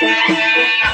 Thank you.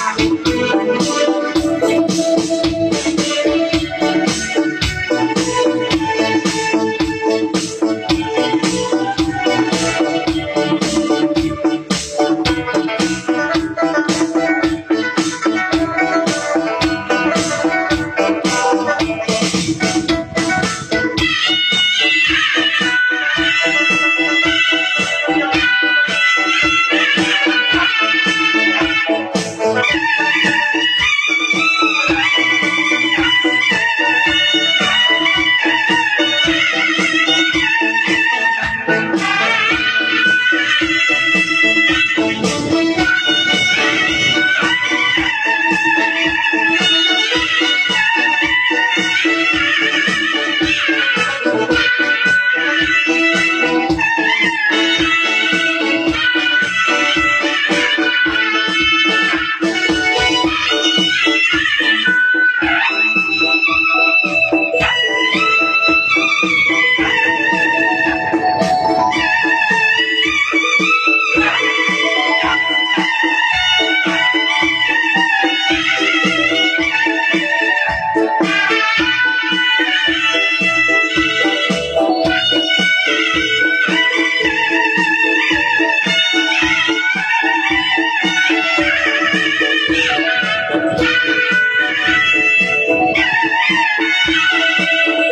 Thank you.